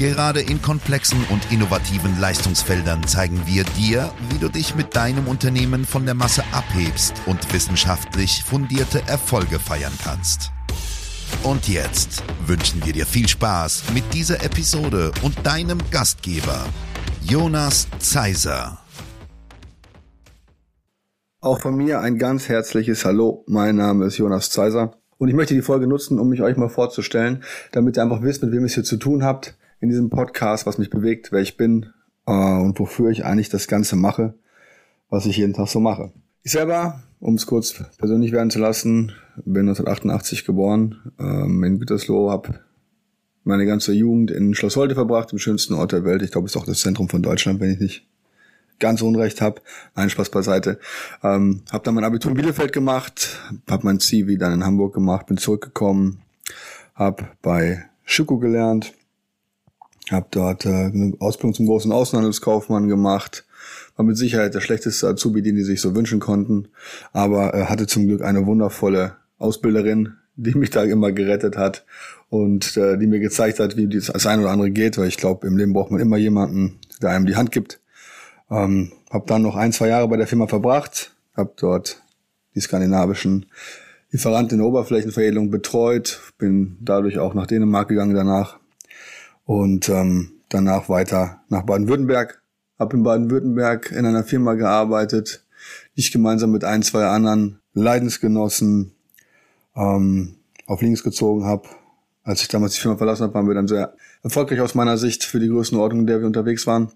Gerade in komplexen und innovativen Leistungsfeldern zeigen wir dir, wie du dich mit deinem Unternehmen von der Masse abhebst und wissenschaftlich fundierte Erfolge feiern kannst. Und jetzt wünschen wir dir viel Spaß mit dieser Episode und deinem Gastgeber, Jonas Zeiser. Auch von mir ein ganz herzliches Hallo. Mein Name ist Jonas Zeiser und ich möchte die Folge nutzen, um mich euch mal vorzustellen, damit ihr einfach wisst, mit wem ihr es hier zu tun habt in diesem Podcast, was mich bewegt, wer ich bin äh, und wofür ich eigentlich das Ganze mache, was ich jeden Tag so mache. Ich selber, um es kurz persönlich werden zu lassen, bin 1988 geboren ähm, in Gütersloh, habe meine ganze Jugend in Schloss Holte verbracht, im schönsten Ort der Welt. Ich glaube, es ist auch das Zentrum von Deutschland, wenn ich nicht ganz unrecht habe. Ein Spaß beiseite. Ähm, habe dann mein Abitur in Bielefeld gemacht, habe mein Zivi dann in Hamburg gemacht, bin zurückgekommen, habe bei Schüko gelernt, habe dort äh, eine Ausbildung zum großen Außenhandelskaufmann gemacht. War mit Sicherheit der schlechteste Azubi, den die sich so wünschen konnten. Aber äh, hatte zum Glück eine wundervolle Ausbilderin, die mich da immer gerettet hat und äh, die mir gezeigt hat, wie das ein oder andere geht. Weil ich glaube, im Leben braucht man immer jemanden, der einem die Hand gibt. Ähm, habe dann noch ein, zwei Jahre bei der Firma verbracht. Habe dort die skandinavischen Lieferanten in der Oberflächenveredelung betreut. Bin dadurch auch nach Dänemark gegangen danach und ähm, danach weiter nach Baden-Württemberg. Habe in Baden-Württemberg in einer Firma gearbeitet, die ich gemeinsam mit ein, zwei anderen Leidensgenossen ähm, auf links gezogen habe. Als ich damals die Firma verlassen habe, waren wir dann sehr erfolgreich aus meiner Sicht für die Größenordnung, in der wir unterwegs waren.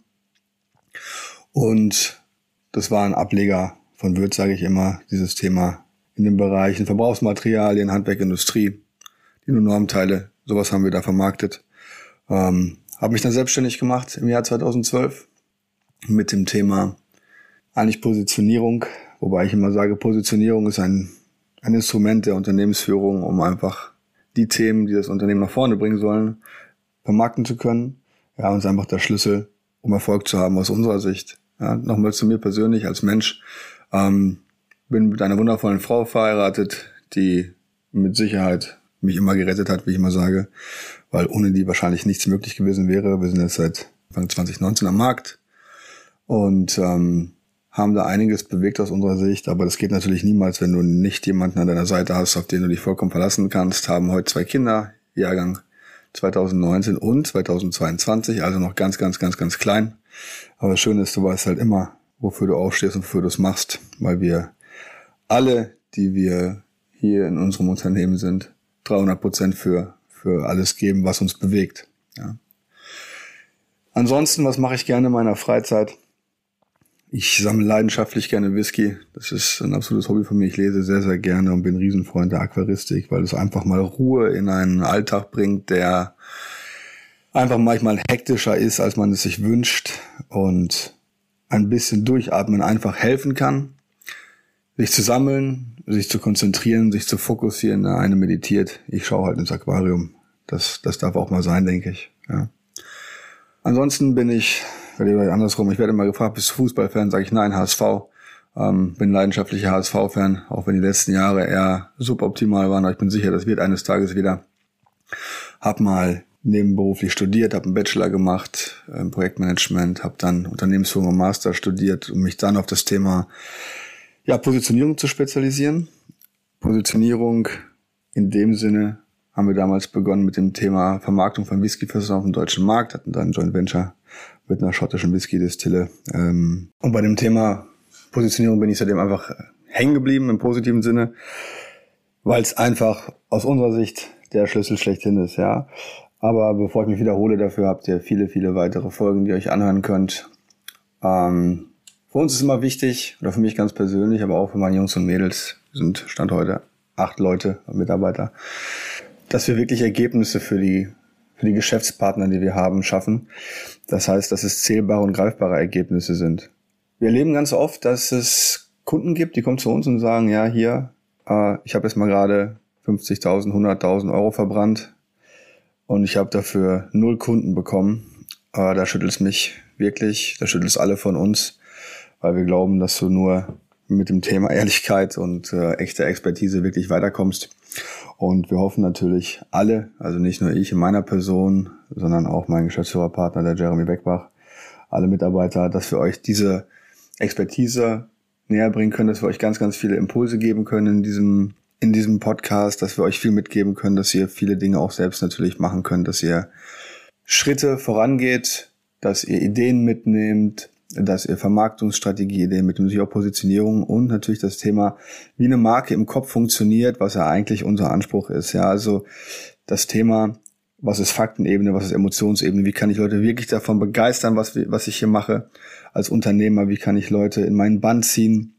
Und das war ein Ableger von Wirt, sage ich immer, dieses Thema in den Bereichen Verbrauchsmaterialien, Handwerk, Industrie, die nur Normteile, sowas haben wir da vermarktet. Ähm, habe mich dann selbstständig gemacht im Jahr 2012 mit dem Thema eigentlich Positionierung, wobei ich immer sage, Positionierung ist ein, ein Instrument der Unternehmensführung, um einfach die Themen, die das Unternehmen nach vorne bringen sollen, vermarkten zu können. Ja, und ist einfach der Schlüssel, um Erfolg zu haben aus unserer Sicht. Ja, nochmal zu mir persönlich als Mensch. Ähm, bin mit einer wundervollen Frau verheiratet, die mit Sicherheit mich immer gerettet hat, wie ich immer sage weil ohne die wahrscheinlich nichts möglich gewesen wäre. Wir sind jetzt seit Anfang 2019 am Markt und ähm, haben da einiges bewegt aus unserer Sicht, aber das geht natürlich niemals, wenn du nicht jemanden an deiner Seite hast, auf den du dich vollkommen verlassen kannst. Haben heute zwei Kinder, Jahrgang 2019 und 2022, also noch ganz, ganz, ganz, ganz klein. Aber das Schöne ist, du weißt halt immer, wofür du aufstehst und wofür du es machst, weil wir alle, die wir hier in unserem Unternehmen sind, 300 Prozent für für alles geben, was uns bewegt. Ja. Ansonsten, was mache ich gerne in meiner Freizeit? Ich sammle leidenschaftlich gerne Whisky. Das ist ein absolutes Hobby von mir. Ich lese sehr, sehr gerne und bin Riesenfreund der Aquaristik, weil es einfach mal Ruhe in einen Alltag bringt, der einfach manchmal hektischer ist, als man es sich wünscht und ein bisschen durchatmen einfach helfen kann, sich zu sammeln, sich zu konzentrieren, sich zu fokussieren. Der eine meditiert, ich schaue halt ins Aquarium. Das, das darf auch mal sein, denke ich. Ja. Ansonsten bin ich, andersrum, ich werde immer gefragt, bist du Fußballfan? Sage ich nein, HSV. Ähm, bin leidenschaftlicher HSV-Fan, auch wenn die letzten Jahre eher suboptimal waren, aber ich bin sicher, das wird eines Tages wieder. Hab mal nebenberuflich studiert, habe einen Bachelor gemacht im Projektmanagement, habe dann Unternehmensführung und Master studiert und mich dann auf das Thema ja, Positionierung zu spezialisieren. Positionierung in dem Sinne haben wir damals begonnen mit dem Thema Vermarktung von Whiskyfässern auf dem deutschen Markt, hatten dann ein Joint Venture mit einer schottischen Whisky-Distille. Ähm, und bei dem Thema Positionierung bin ich seitdem einfach hängen geblieben im positiven Sinne, weil es einfach aus unserer Sicht der Schlüssel schlechthin ist, ja. Aber bevor ich mich wiederhole, dafür habt ihr viele, viele weitere Folgen, die ihr euch anhören könnt. Ähm, für uns ist immer wichtig, oder für mich ganz persönlich, aber auch für meine Jungs und Mädels, sind Stand heute acht Leute, Mitarbeiter, dass wir wirklich Ergebnisse für die, für die Geschäftspartner, die wir haben, schaffen. Das heißt, dass es zählbare und greifbare Ergebnisse sind. wir erleben ganz oft, dass es Kunden gibt, die kommen zu uns und sagen, ja, hier, äh, ich habe jetzt mal gerade 50.000, 100.000 Euro verbrannt und ich habe dafür null Kunden bekommen. Äh, da schüttelt es mich wirklich, da schüttelt es alle von uns, weil wir glauben, dass du nur mit dem Thema Ehrlichkeit und äh, echte Expertise wirklich weiterkommst. Und wir hoffen natürlich alle, also nicht nur ich in meiner Person, sondern auch mein Geschäftsführerpartner, der Jeremy Beckbach, alle Mitarbeiter, dass wir euch diese Expertise näher bringen können, dass wir euch ganz, ganz viele Impulse geben können in diesem, in diesem Podcast, dass wir euch viel mitgeben können, dass ihr viele Dinge auch selbst natürlich machen könnt, dass ihr Schritte vorangeht, dass ihr Ideen mitnehmt, dass ihr Vermarktungsstrategie-Ideen mit natürlich auch Positionierung und natürlich das Thema, wie eine Marke im Kopf funktioniert, was ja eigentlich unser Anspruch ist. Ja, also das Thema, was ist Faktenebene, was ist Emotionsebene, wie kann ich Leute wirklich davon begeistern, was, was ich hier mache als Unternehmer, wie kann ich Leute in meinen Band ziehen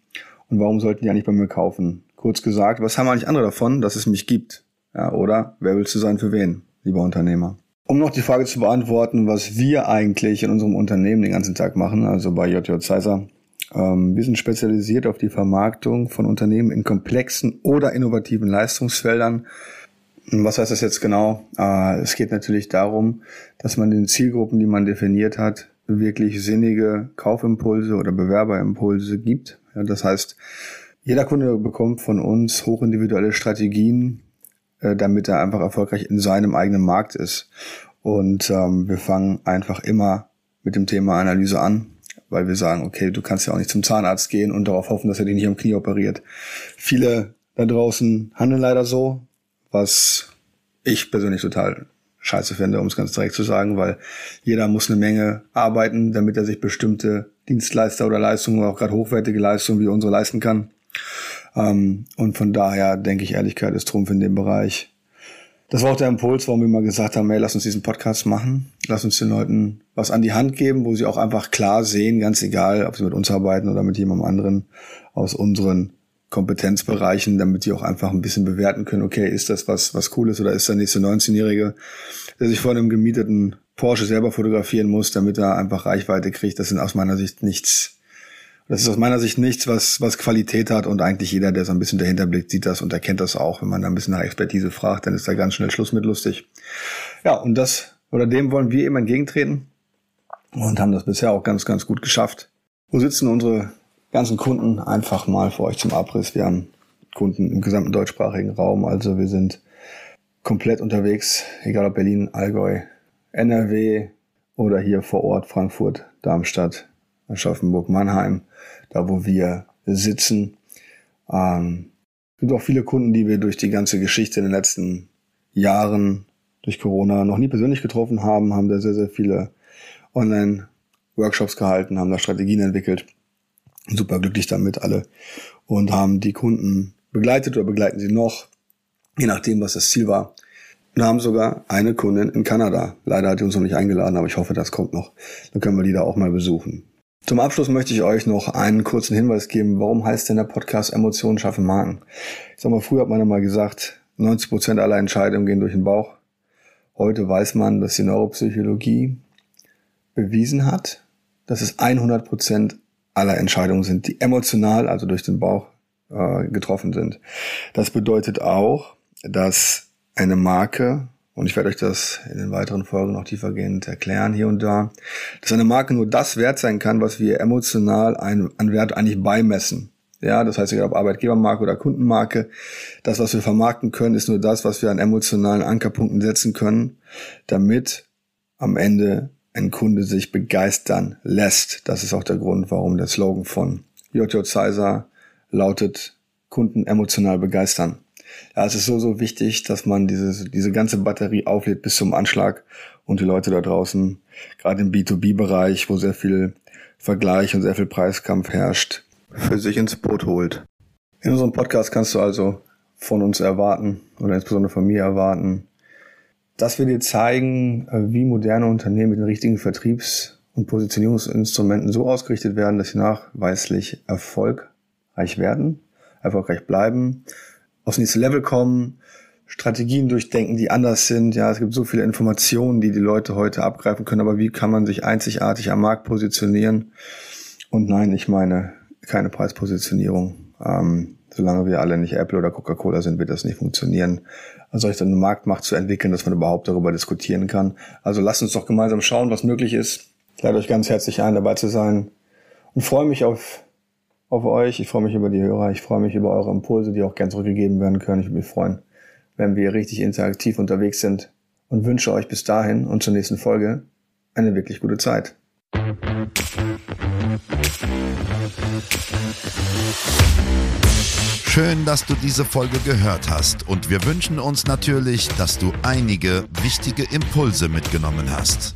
und warum sollten die eigentlich bei mir kaufen? Kurz gesagt, was haben eigentlich andere davon, dass es mich gibt? Ja, oder wer willst du sein für wen, lieber Unternehmer? Um noch die Frage zu beantworten, was wir eigentlich in unserem Unternehmen den ganzen Tag machen, also bei JJ Zeiser. Ähm, wir sind spezialisiert auf die Vermarktung von Unternehmen in komplexen oder innovativen Leistungsfeldern. Was heißt das jetzt genau? Äh, es geht natürlich darum, dass man den Zielgruppen, die man definiert hat, wirklich sinnige Kaufimpulse oder Bewerberimpulse gibt. Das heißt, jeder Kunde bekommt von uns hochindividuelle Strategien, äh, damit er einfach erfolgreich in seinem eigenen Markt ist. Und ähm, wir fangen einfach immer mit dem Thema Analyse an, weil wir sagen, okay, du kannst ja auch nicht zum Zahnarzt gehen und darauf hoffen, dass er dich nicht am Knie operiert. Viele da draußen handeln leider so, was ich persönlich total scheiße finde, um es ganz direkt zu sagen, weil jeder muss eine Menge arbeiten, damit er sich bestimmte Dienstleister oder Leistungen, auch gerade hochwertige Leistungen wie unsere leisten kann. Ähm, und von daher denke ich, Ehrlichkeit ist Trumpf in dem Bereich. Das war auch der Impuls, warum wir mal gesagt haben, hey, lass uns diesen Podcast machen. Lass uns den Leuten was an die Hand geben, wo sie auch einfach klar sehen, ganz egal, ob sie mit uns arbeiten oder mit jemandem anderen aus unseren Kompetenzbereichen, damit die auch einfach ein bisschen bewerten können, okay, ist das was, was cool ist oder ist der nächste 19-Jährige, der sich vor einem gemieteten Porsche selber fotografieren muss, damit er einfach Reichweite kriegt. Das sind aus meiner Sicht nichts, das ist aus meiner Sicht nichts, was, was Qualität hat und eigentlich jeder, der so ein bisschen dahinter blickt, sieht das und erkennt das auch. Wenn man da ein bisschen nach Expertise fragt, dann ist da ganz schnell Schluss mit lustig. Ja, und das, oder dem wollen wir eben entgegentreten und haben das bisher auch ganz, ganz gut geschafft. Wo sitzen unsere ganzen Kunden einfach mal für euch zum Abriss. Wir haben Kunden im gesamten deutschsprachigen Raum, also wir sind komplett unterwegs, egal ob Berlin, Allgäu, NRW oder hier vor Ort Frankfurt, Darmstadt, Aschaffenburg, Mannheim, da wo wir sitzen. Ähm, es gibt auch viele Kunden, die wir durch die ganze Geschichte in den letzten Jahren durch Corona noch nie persönlich getroffen haben, haben da sehr, sehr viele Online-Workshops gehalten, haben da Strategien entwickelt super glücklich damit alle und haben die Kunden begleitet oder begleiten sie noch, je nachdem, was das Ziel war. Und haben sogar eine Kundin in Kanada. Leider hat die uns noch nicht eingeladen, aber ich hoffe, das kommt noch. Dann können wir die da auch mal besuchen. Zum Abschluss möchte ich euch noch einen kurzen Hinweis geben. Warum heißt denn der Podcast Emotionen schaffen Marken? Ich sag mal, früher hat man mal gesagt, 90 Prozent aller Entscheidungen gehen durch den Bauch. Heute weiß man, dass die Neuropsychologie bewiesen hat, dass es 100 Prozent aller Entscheidungen sind, die emotional, also durch den Bauch äh, getroffen sind. Das bedeutet auch, dass eine Marke, und ich werde euch das in den weiteren Folgen noch tiefergehend erklären hier und da, dass eine Marke nur das wert sein kann, was wir emotional ein, an Wert eigentlich beimessen. Ja, das heißt, egal ob Arbeitgebermarke oder Kundenmarke, das, was wir vermarkten können, ist nur das, was wir an emotionalen Ankerpunkten setzen können, damit am Ende ein Kunde sich begeistern lässt. Das ist auch der Grund, warum der Slogan von JJ Zeiser lautet, Kunden emotional begeistern. Ja, es ist so, so wichtig, dass man diese, diese ganze Batterie auflädt bis zum Anschlag und die Leute da draußen, gerade im B2B-Bereich, wo sehr viel Vergleich und sehr viel Preiskampf herrscht, für sich ins Boot holt. In unserem Podcast kannst du also von uns erwarten oder insbesondere von mir erwarten, dass wir dir zeigen, wie moderne Unternehmen mit den richtigen Vertriebs- und Positionierungsinstrumenten so ausgerichtet werden, dass sie nachweislich erfolgreich werden, erfolgreich bleiben, aufs nächste Level kommen, Strategien durchdenken, die anders sind. Ja, es gibt so viele Informationen, die die Leute heute abgreifen können, aber wie kann man sich einzigartig am Markt positionieren Und nein, ich meine keine Preispositionierung. Ähm, solange wir alle nicht Apple oder Coca-Cola sind, wird das nicht funktionieren. Also solch eine Marktmacht zu entwickeln, dass man überhaupt darüber diskutieren kann. Also lasst uns doch gemeinsam schauen, was möglich ist. Ich lade euch ganz herzlich ein, dabei zu sein und freue mich auf, auf euch. Ich freue mich über die Hörer. Ich freue mich über eure Impulse, die auch gern zurückgegeben werden können. Ich würde mich freuen, wenn wir richtig interaktiv unterwegs sind und wünsche euch bis dahin und zur nächsten Folge eine wirklich gute Zeit. Schön, dass du diese Folge gehört hast und wir wünschen uns natürlich, dass du einige wichtige Impulse mitgenommen hast.